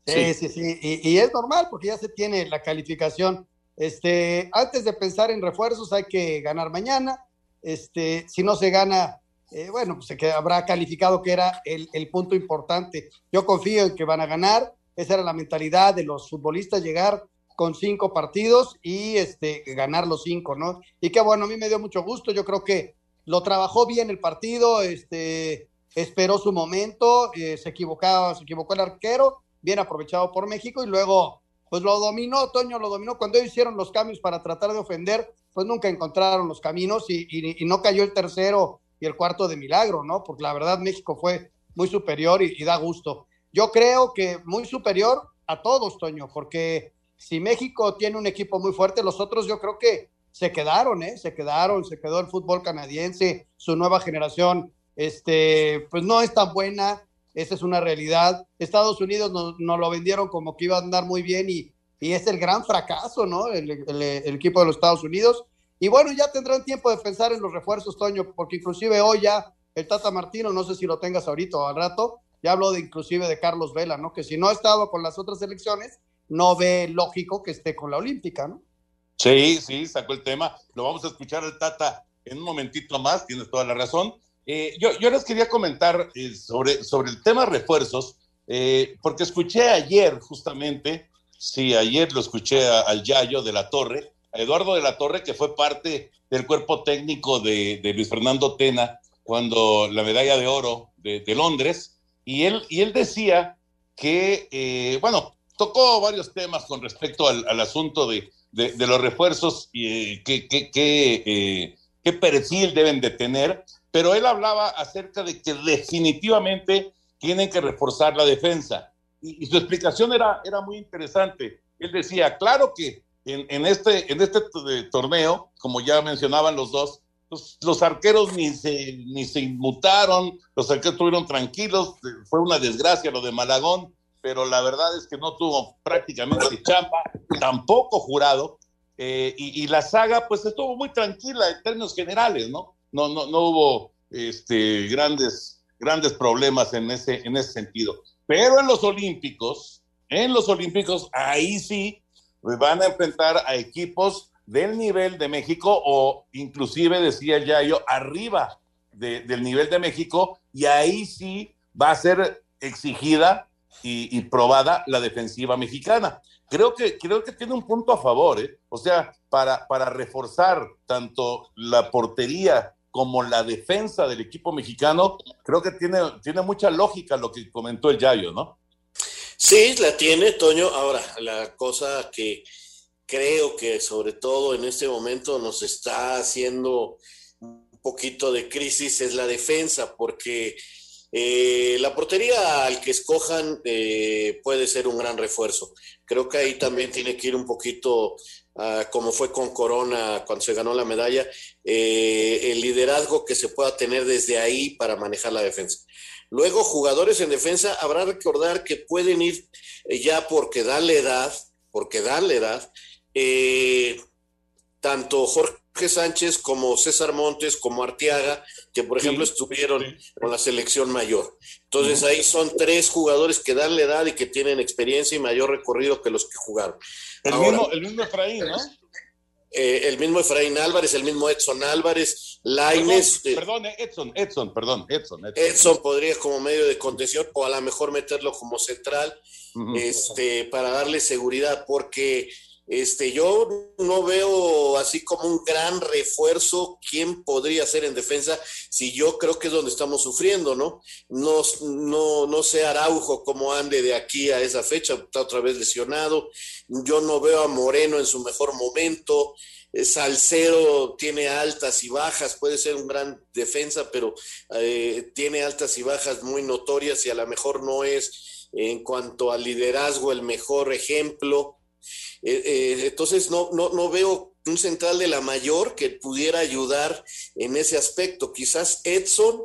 Sí, sí, sí, y, y es normal porque ya se tiene la calificación. Este, antes de pensar en refuerzos hay que ganar mañana. Este, si no se gana, eh, bueno, pues que habrá calificado que era el, punto importante. Yo confío en que van a ganar, esa era la mentalidad de los futbolistas, llegar con cinco partidos y este, ganar los cinco, ¿no? Y que bueno, a mí me dio mucho gusto, yo creo que lo trabajó bien el partido, este, esperó su momento, eh, se equivocaba, se equivocó el arquero, bien aprovechado por México y luego pues lo dominó, Toño lo dominó. Cuando ellos hicieron los cambios para tratar de ofender, pues nunca encontraron los caminos y no cayó el tercero y el cuarto de milagro, ¿no? Porque la verdad México fue muy superior y, y, da gusto. Yo creo que muy superior a todos, Toño, porque si México tiene un equipo muy fuerte, los otros yo creo que se quedaron, ¿eh? Se quedaron, se quedó el fútbol canadiense, su nueva generación, este, pues no es tan buena, esa es una realidad. Estados Unidos nos, lo vendieron como que iba a andar muy bien y, y es el gran fracaso, ¿no? El, equipo de los Estados Unidos. Y bueno, ya tendrán tiempo de pensar en los refuerzos, Toño, porque inclusive hoy ya el Tata Martino, no sé si lo tengas ahorita o al rato, ya habló de inclusive de Carlos Vela, ¿no? Que si no ha estado con las otras selecciones, no ve lógico que esté con la Olímpica, ¿no? Sí, sí, sacó el tema. Lo vamos a escuchar al Tata en un momentito más, tienes toda la razón. Eh, yo, yo, les quería comentar eh, sobre, sobre el tema refuerzos, eh, porque escuché ayer justamente, sí, ayer lo escuché al Yayo de la Torre, a Eduardo de la Torre, que fue parte del cuerpo técnico de, de Luis Fernando Tena cuando la medalla de oro de, de Londres, y él, y él decía que, bueno, tocó varios temas con respecto al, al asunto de, de, los refuerzos y qué, qué, qué, qué perfil deben de tener, pero él hablaba acerca de que definitivamente tienen que reforzar la defensa. Y, su explicación era, era muy interesante. Él decía, claro que en, en este, en este torneo, como ya mencionaban los dos, los, los, arqueros ni se, ni se inmutaron, los arqueros estuvieron tranquilos, fue una desgracia lo de Malagón, pero la verdad es que no tuvo prácticamente chamba, tampoco jurado, eh, y, la saga pues estuvo muy tranquila en términos generales, ¿no? No, no, no hubo este, grandes, grandes problemas en ese, en ese sentido. Pero en los Olímpicos, en los Olímpicos, ahí sí van a enfrentar a equipos del nivel de México o inclusive, decía ya yo, arriba del nivel de México y ahí sí va a ser exigida y, y probada la defensiva mexicana creo que, creo que tiene un punto a favor, ¿eh? O sea, para, para reforzar tanto la portería como la defensa del equipo mexicano, creo que tiene, tiene mucha lógica lo que comentó el Yayo, ¿no? Sí, la tiene, Toño. Ahora, la cosa que creo que sobre todo en este momento nos está haciendo un poquito de crisis es la defensa, porque eh, la portería al que escojan eh, puede ser un gran refuerzo. Creo que ahí también tiene que ir un poquito, uh, como fue con Corona cuando se ganó la medalla, eh, el liderazgo que se pueda tener desde ahí para manejar la defensa. Luego, jugadores en defensa, habrá que recordar que pueden ir ya porque dan la edad, porque dan la edad, tanto Jorge Sánchez como César Montes, como Arteaga, que por ejemplo estuvieron con la selección mayor. Entonces ahí son tres jugadores que dan la edad y que tienen experiencia y mayor recorrido que los que jugaron. El, mismo, el mismo Efraín, ¿no? Eh, el mismo Efraín Álvarez, el mismo Edson Álvarez, Laines. Perdón, eh, Edson, Edson, perdón, Edson, Edson, Edson. podría como medio de contención o a lo mejor meterlo como central este, para darle seguridad, porque este, yo no veo así como un gran refuerzo quién podría ser en defensa, si yo creo que es donde estamos sufriendo, ¿no? No, no, no sé Araujo cómo ande de aquí a esa fecha, está otra vez lesionado. Yo no veo a Moreno en su mejor momento. Eh, Salcero tiene altas y bajas, puede ser un gran defensa, pero eh, tiene altas y bajas muy notorias y a lo mejor no es en cuanto al liderazgo el mejor ejemplo. Eh, eh, entonces no, no, no veo un central de la mayor que pudiera ayudar en ese aspecto. Quizás Edson,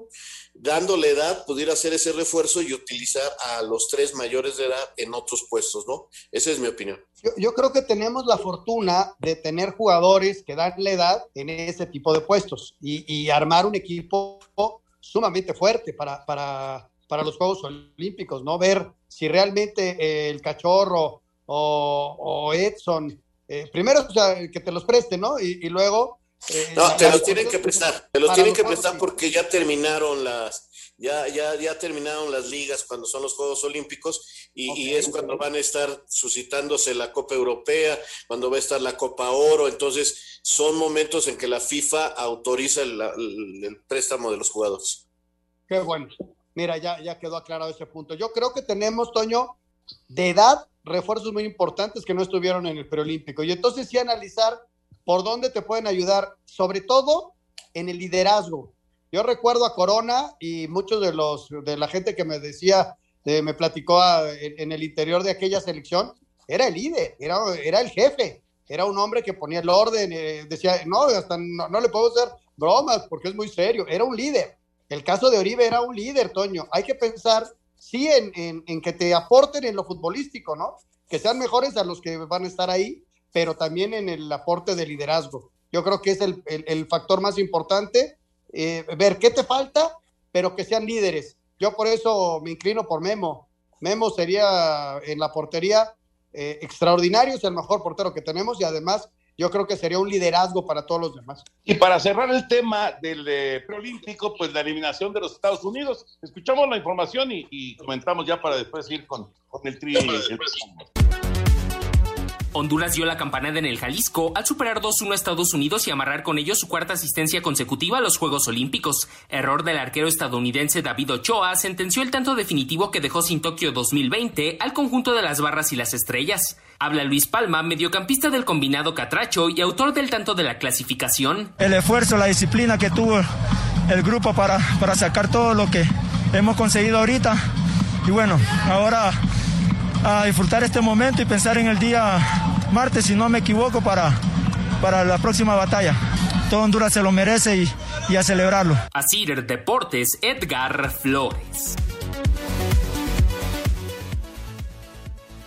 dándole edad, pudiera hacer ese refuerzo y utilizar a los tres mayores de edad en otros puestos, ¿no? Esa es mi opinión. Yo, creo que tenemos la fortuna de tener jugadores que dan la edad en ese tipo de puestos y, armar un equipo sumamente fuerte para, para, para los Juegos Olímpicos, ¿no? Ver si realmente el cachorro o, Edson. Eh, primero, o sea, que te los preste, ¿no? Y, luego... Eh, no, te los tienen que prestar, te los tienen que prestar porque ya terminaron las, ya, ya, ya terminaron las ligas cuando son los Juegos Olímpicos y, es cuando van a estar suscitándose la Copa Europea, cuando va a estar la Copa Oro, entonces son momentos en que la FIFA autoriza el, el préstamo de los jugadores. Qué bueno. Mira, ya, ya quedó aclarado ese punto. Yo creo que tenemos, Toño, de edad refuerzos muy importantes que no estuvieron en el preolímpico. Y entonces sí analizar por dónde te pueden ayudar, sobre todo en el liderazgo. Yo recuerdo a Corona y muchos de los de la gente que me decía, me platicó en, el interior de aquella selección, era el líder, era, era el jefe, era un hombre que ponía el orden, eh, decía, no, hasta no, no le puedo hacer bromas porque es muy serio, era un líder. El caso de Oribe era un líder, Toño. Hay que pensar sí en, que te aporten en lo futbolístico, ¿no? que sean mejores a los que van a estar ahí, pero también en el aporte de liderazgo. Yo creo que es el, el, factor más importante, eh, ver qué te falta, pero que sean líderes. Yo por eso me inclino por Memo. Memo sería en la portería eh, extraordinario, es el mejor portero que tenemos y además yo creo que sería un liderazgo para todos los demás. Y para cerrar el tema del eh, preolímpico, pues la eliminación de los Estados Unidos. Escuchamos la información y, comentamos ya para después ir con, con el tri. Honduras dio la campanada en el Jalisco al superar 2-1 a Estados Unidos y amarrar con ello su cuarta asistencia consecutiva a los Juegos Olímpicos. Error del arquero estadounidense David Ochoa sentenció el tanto definitivo que dejó sin Tokio 2020 al conjunto de las barras y las estrellas. Habla Luis Palma, mediocampista del combinado Catracho y autor del tanto de la clasificación. El esfuerzo, la disciplina que tuvo el grupo para, para sacar todo lo que hemos conseguido ahorita. Y bueno, ahora a disfrutar este momento y pensar en el día martes, si no me equivoco, para, para la próxima batalla. Todo Honduras se lo merece y, y a celebrarlo. Asir Deportes, Edgar Flores.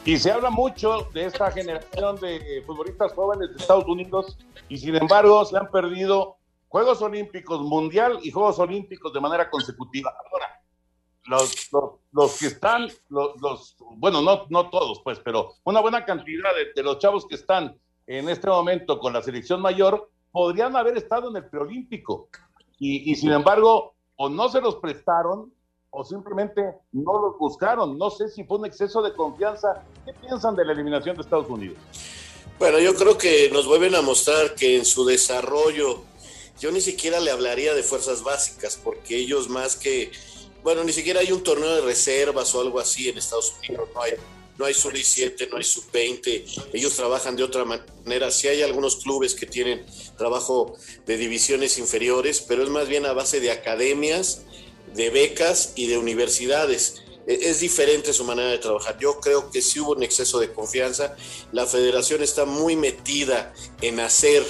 Y se habla mucho de esta generación de futbolistas jóvenes de Estados Unidos y sin embargo se han perdido Juegos Olímpicos Mundial y Juegos Olímpicos de manera consecutiva. Ahora, los, los, que están, los, bueno, no, no todos, pues, pero una buena cantidad de, los chavos que están en este momento con la selección mayor podrían haber estado en el preolímpico. Y, y sin embargo, o no se los prestaron o simplemente no los buscaron. No sé si fue un exceso de confianza. ¿Qué piensan de la eliminación de Estados Unidos? Bueno, yo creo que nos vuelven a mostrar que en su desarrollo yo ni siquiera le hablaría de fuerzas básicas, porque ellos más que bueno, ni siquiera hay un torneo de reservas o algo así en Estados Unidos, no hay, no hay sub-17, no hay sub-20, ellos trabajan de otra manera, sí hay algunos clubes que tienen trabajo de divisiones inferiores, pero es más bien a base de academias, de becas y de universidades. E, es diferente su manera de trabajar. Yo creo que sí hubo un exceso de confianza. La federación está muy metida en hacer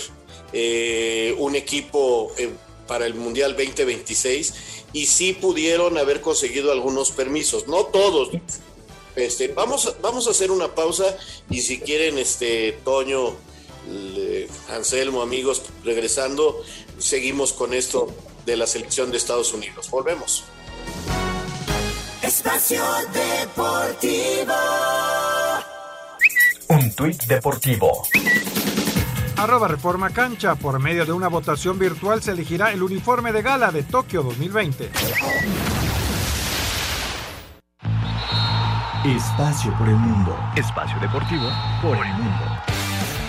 eh, un equipo eh, para el Mundial 2026 y sí pudieron haber conseguido algunos permisos, no todos. Este, vamos, vamos a hacer una pausa y si quieren, este Toño, Anselmo, amigos, regresando, seguimos con esto de la selección de Estados Unidos. Volvemos. Espacio Deportivo. Un tuit deportivo. Arroba Reforma Cancha. Por medio de una votación virtual se elegirá el uniforme de gala de Tokio 2020. Espacio por el mundo. Espacio deportivo por el mundo.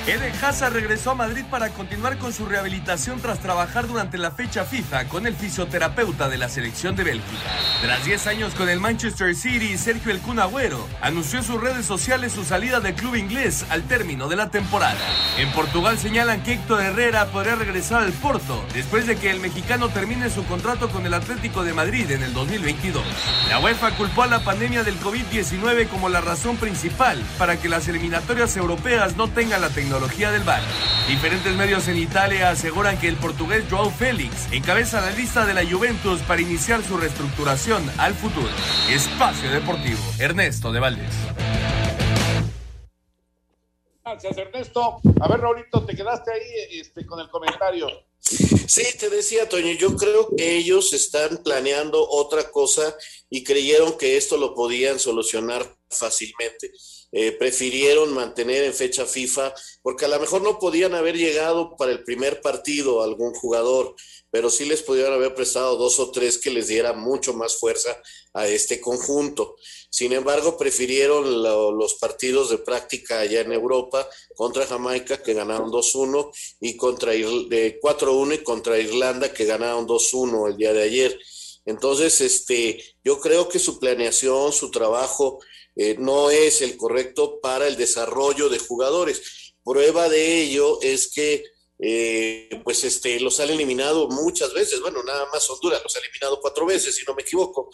Eden Hazard regresó a Madrid para continuar con su rehabilitación tras trabajar durante la fecha FIFA con el fisioterapeuta de la selección de Bélgica. Tras 10 años con el Manchester City, Sergio El Kun anunció en sus redes sociales su salida del club inglés al término de la temporada. En Portugal señalan que Héctor Herrera podría regresar al Porto después de que el mexicano termine su contrato con el Atlético de Madrid en el 2022. La UEFA culpó a la pandemia del COVID-19 como la razón principal para que las eliminatorias europeas no tengan la tecnología tecnología del VAR. Diferentes medios en Italia aseguran que el portugués Joao Félix encabeza la lista de la Juventus para iniciar su reestructuración al futuro. Espacio Deportivo, Ernesto de Valdés. Gracias, Ernesto. A ver, Raulito, te quedaste ahí este, con el comentario. Sí, te decía, Toño, yo creo que ellos están planeando otra cosa y creyeron que esto lo podían solucionar fácilmente. Eh, prefirieron mantener en fecha FIFA, porque a lo mejor no podían haber llegado para el primer partido algún jugador, pero sí les pudieron haber prestado dos o tres que les diera mucho más fuerza a este conjunto. Sin embargo, prefirieron los partidos de práctica allá en Europa contra Jamaica, que ganaron 2-1, y contra de 4-1 y contra Irlanda, que ganaron 2-1 el día de ayer. Entonces, este, yo creo que su planeación, su trabajo, eh, no es el correcto para el desarrollo de jugadores. Prueba de ello es que eh, pues este, los han eliminado muchas veces, bueno, nada más Honduras los ha eliminado cuatro veces, si no me equivoco.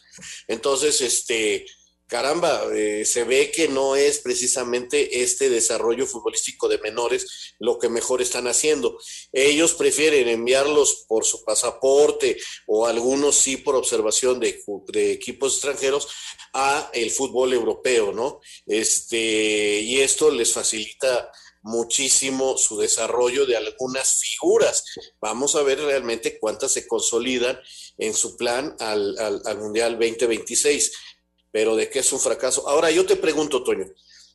Entonces, este, caramba, eh, se ve que no es precisamente este desarrollo futbolístico de menores lo que mejor están haciendo. Ellos prefieren enviarlos por su pasaporte o algunos sí por observación de, de equipos extranjeros a el fútbol europeo, ¿no? Este, y esto les facilita muchísimo su desarrollo de algunas figuras. Vamos a ver realmente cuántas se consolidan en su plan al, al, al Mundial 2026 pero de qué es un fracaso. Ahora yo te pregunto, Toño,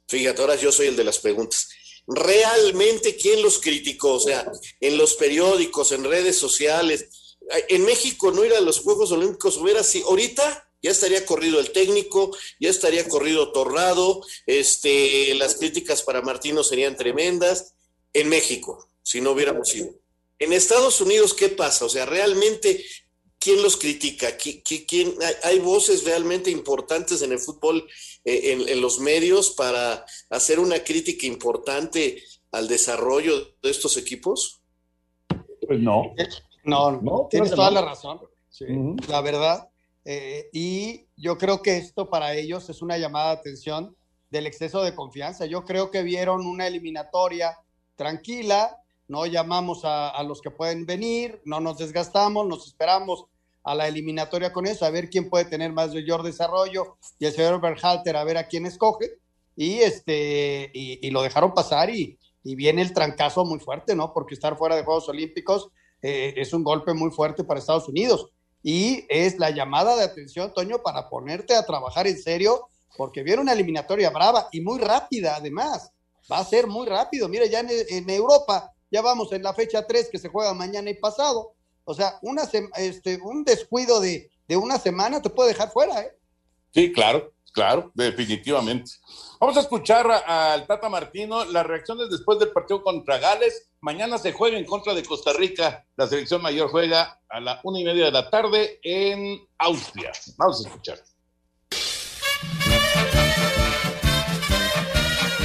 fíjate, ahora yo soy el de las preguntas. ¿Realmente quién los criticó? O sea, en los periódicos, en redes sociales. En México no ir a los Juegos Olímpicos hubiera así. Ahorita ya estaría corrido el técnico, ya estaría corrido Torrado, este, las críticas para Martino serían tremendas. En México, si no hubiéramos ido. En Estados Unidos, ¿qué pasa? O sea, realmente ¿quién los critica? ¿Quién, hay, voces realmente importantes en el fútbol, eh, en, los medios, para hacer una crítica importante al desarrollo de estos equipos? Pues no. No, no tienes toda la razón. La verdad. Eh, y yo creo que esto para ellos es una llamada de atención del exceso de confianza. Yo creo que vieron una eliminatoria tranquila, no llamamos a, a, los que pueden venir, no nos desgastamos, nos esperamos a la eliminatoria con eso, a ver quién puede tener más mayor desarrollo y el señor Berhalter a ver a quién escoge. Y este y, lo dejaron pasar y, viene el trancazo muy fuerte, ¿no? Porque estar fuera de Juegos Olímpicos eh, es un golpe muy fuerte para Estados Unidos. Y es la llamada de atención, Toño, para ponerte a trabajar en serio porque viene una eliminatoria brava y muy rápida además, va a ser muy rápido, mire, ya en, en Europa ya vamos en la fecha 3 que se juega mañana y pasado, o sea, una este, un descuido de, de, una semana te puede dejar fuera, ¿eh? Sí, claro, claro, definitivamente. Vamos a escuchar al Tata Martino las reacciones después del partido contra Gales. Mañana se juega en contra de Costa Rica. La selección mayor juega a la una y media de la tarde en Austria. Vamos a escuchar.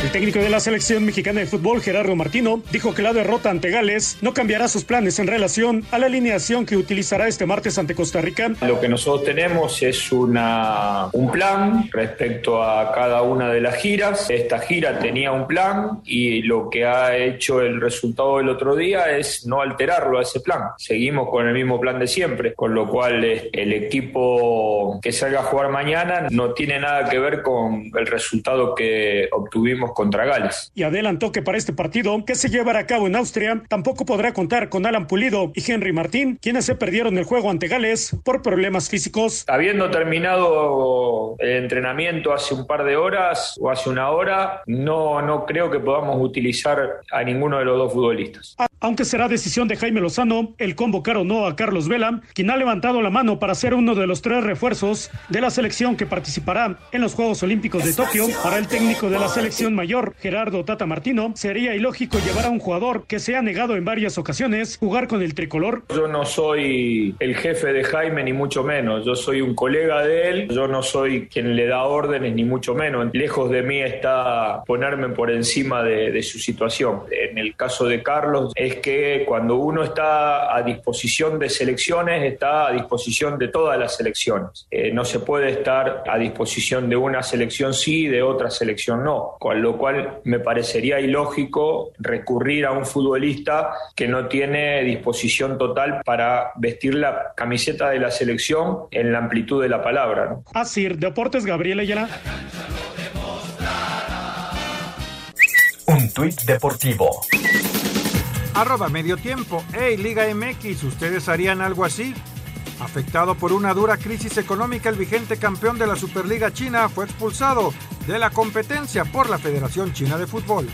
El técnico de la selección mexicana de fútbol, Gerardo Martino, dijo que la derrota ante Gales no cambiará sus planes en relación a la alineación que utilizará este martes ante Costa Rica. Lo que nosotros tenemos es una, un plan respecto a cada una de las giras. Esta gira tenía un plan y lo que ha hecho el resultado del otro día es no alterarlo a ese plan. Seguimos con el mismo plan de siempre, con lo cual eh, el equipo que salga a jugar mañana no tiene nada que ver con el resultado que obtuvimos contra Gales. Y adelantó que para este partido, que se llevará a cabo en Austria, tampoco podrá contar con Alan Pulido y Henry Martín, quienes se perdieron el juego ante Gales por problemas físicos. Habiendo terminado el entrenamiento hace un par de horas o hace una hora, no, no creo que podamos utilizar a ninguno de los dos futbolistas. Aunque será decisión de Jaime Lozano el convocar o no a Carlos Vela, quien ha levantado la mano para ser uno de los tres refuerzos de la selección que participará en los Juegos Olímpicos de Tokio. Para el técnico de la selección mayor, Gerardo Tata Martino, sería ilógico llevar a un jugador que se ha negado en varias ocasiones jugar con el tricolor. Yo no soy el jefe de Jaime, ni mucho menos. Yo soy un colega de él. Yo no soy quien le da órdenes, ni mucho menos. Lejos de mí está ponerme por encima de, su situación. En el caso de Carlos, es que cuando uno está a disposición de selecciones, está a disposición de todas las selecciones. Eh, no se puede estar a disposición de una selección sí y de otra selección no, con lo cual me parecería ilógico recurrir a un futbolista que no tiene disposición total para vestir la camiseta de la selección en la amplitud de la palabra. ¿no? Así, Deportes Gabriel Ayala. Un tuit deportivo arroba medio tiempo. Hey, Liga MX, ¿ustedes harían algo así? Afectado por una dura crisis económica, el vigente campeón de la Superliga China fue expulsado de la competencia por la Federación China de Fútbol.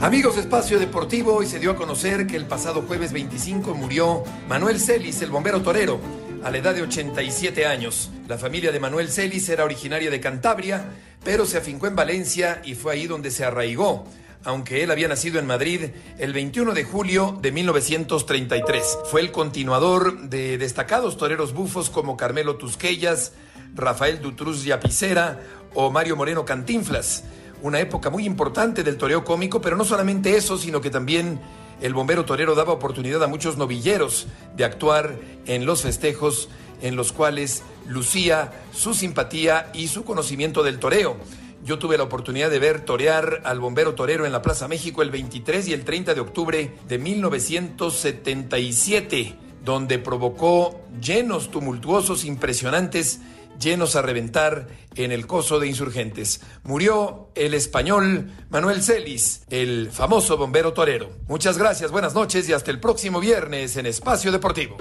Amigos de Espacio Deportivo, hoy se dio a conocer que el pasado jueves 25 murió Manuel Celis, el bombero torero, a la edad de 87 años. La familia de Manuel Celis era originaria de Cantabria, pero se afincó en Valencia y fue ahí donde se arraigó, aunque él había nacido en Madrid el 21 de julio de 1933. Fue el continuador de destacados toreros bufos como Carmelo Tusquellas, Rafael Dutruz Yapicera o Mario Moreno Cantinflas una época muy importante del toreo cómico, pero no solamente eso, sino que también el bombero torero daba oportunidad a muchos novilleros de actuar en los festejos en los cuales lucía su simpatía y su conocimiento del toreo. Yo tuve la oportunidad de ver torear al bombero torero en la Plaza México el 23 y el 30 de octubre de 1977, donde provocó llenos tumultuosos, impresionantes, llenos a reventar en el coso de insurgentes. Murió el español Manuel Celis, el famoso bombero torero. Muchas gracias, buenas noches y hasta el próximo viernes en Espacio Deportivo.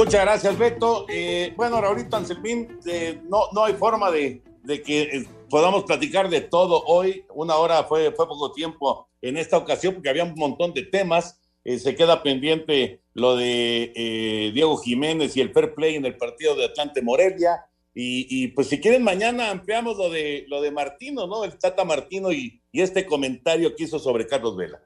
Muchas gracias, Beto. Eh, bueno, Raulito Anselmín, eh, no, no hay forma de, de que eh, podamos platicar de todo hoy. Una hora fue, fue poco tiempo en esta ocasión porque había un montón de temas. Eh, se queda pendiente lo de eh, Diego Jiménez y el fair play en el partido de Atlante Morelia. Y, y, pues si quieren mañana ampliamos lo de lo de Martino, ¿no? El Tata Martino y, y este comentario que hizo sobre Carlos Vela.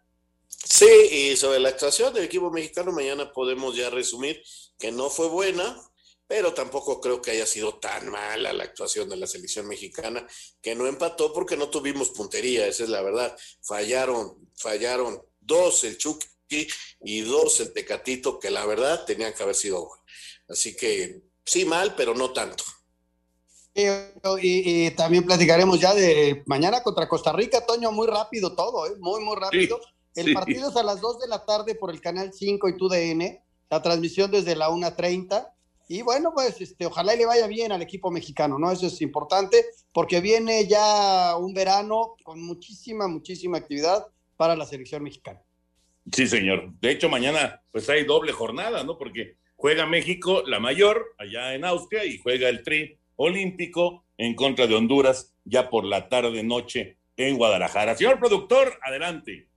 Sí, y sobre la actuación del equipo mexicano mañana podemos ya resumir que no fue buena, pero tampoco creo que haya sido tan mala la actuación de la selección mexicana, que no empató porque no tuvimos puntería, esa es la verdad. Fallaron, fallaron dos el Chucky y dos el Tecatito, que la verdad tenían que haber sido gol. Así que sí mal, pero no tanto. Y, y, y, también platicaremos ya de mañana contra Costa Rica, Toño, muy rápido todo, ¿eh? muy, muy rápido. Sí. El sí. partido es a las 2 de la tarde por el canal 5 y TUDN, la transmisión desde la 1.30. Y bueno, pues este, ojalá le vaya bien al equipo mexicano, ¿no? Eso es importante porque viene ya un verano con muchísima, muchísima actividad para la selección mexicana. Sí, señor. De hecho, mañana pues hay doble jornada, ¿no? Porque juega México, la mayor, allá en Austria, y juega el Tri Olímpico en contra de Honduras, ya por la tarde-noche en Guadalajara. Señor productor, adelante.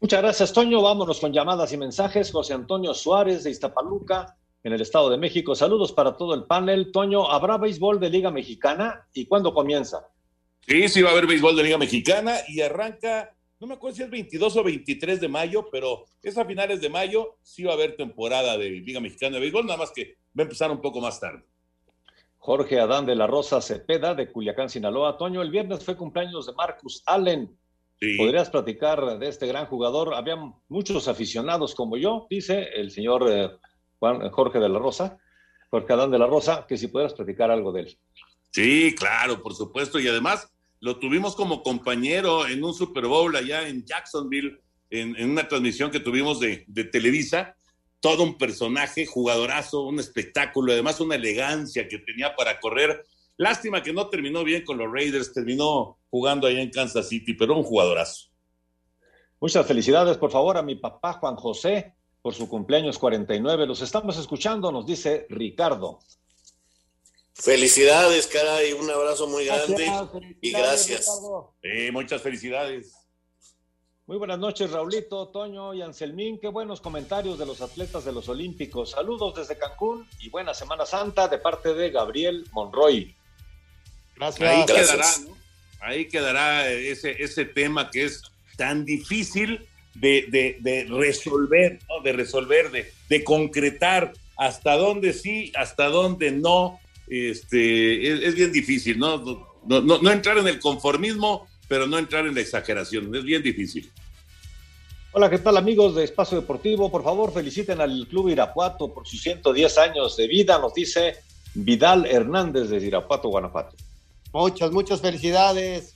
Muchas gracias, Toño. Vámonos con llamadas y mensajes. José Antonio Suárez de Iztapaluca, en el Estado de México. Saludos para todo el panel. Toño, ¿habrá béisbol de Liga Mexicana? ¿Y cuándo comienza? Sí, sí va a haber béisbol de Liga Mexicana y arranca, no me acuerdo si es 22 o 23 de mayo, pero es a finales de mayo, sí va a haber temporada de Liga Mexicana de béisbol, nada más que va a empezar un poco más tarde. Jorge Adán de la Rosa Cepeda, de Culiacán, Sinaloa. Toño, el viernes fue cumpleaños de Marcus Allen. Sí. ¿Podrías platicar de este gran jugador? Había muchos aficionados como yo, dice el señor eh, Juan, Jorge de la Rosa, Jorge Adán de la Rosa, que si pudieras platicar algo de él. Sí, claro, por supuesto. Y además lo tuvimos como compañero en un Super Bowl allá en Jacksonville, en, en una transmisión que tuvimos de, de, Televisa. Todo un personaje, jugadorazo, un espectáculo, además una elegancia que tenía para correr. Lástima que no terminó bien con los Raiders, terminó jugando allá en Kansas City, pero un jugadorazo. Muchas felicidades, por favor, a mi papá Juan José por su cumpleaños 49. Los estamos escuchando, nos dice Ricardo. Felicidades, caray, un abrazo muy grande gracias, y gracias. Eh, muchas felicidades. Muy buenas noches, Raulito, Toño y Anselmín. Qué buenos comentarios de los atletas de los Olímpicos. Saludos desde Cancún y buena Semana Santa de parte de Gabriel Monroy. Gracias. Ahí gracias. quedará, ¿no? Ahí quedará ese, ese tema que es tan difícil de, de, de resolver, ¿no? de resolver, de, de concretar hasta dónde sí, hasta dónde no, este, es, es bien difícil, ¿no? No, ¿no? no, entrar en el conformismo, pero no entrar en la exageración, es bien difícil. Hola, ¿qué tal amigos de Espacio Deportivo? Por favor, feliciten al Club Irapuato por sus 110 años de vida, nos dice Vidal Hernández de Irapuato, Guanajuato. Muchas, muchas felicidades.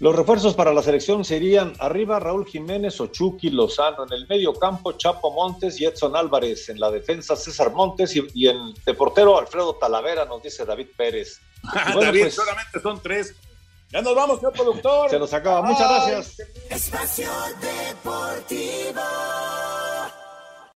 Los refuerzos para la selección serían arriba Raúl Jiménez, Ochuki, Lozano, en el medio campo Chapo Montes y Edson Álvarez, en la defensa César Montes y, y en de portero Alfredo Talavera, nos dice David Pérez. Bueno, David, pues, solamente son tres. Ya nos vamos, señor productor. Se nos acaba. Muchas Ay, gracias. Espacio Deportivo.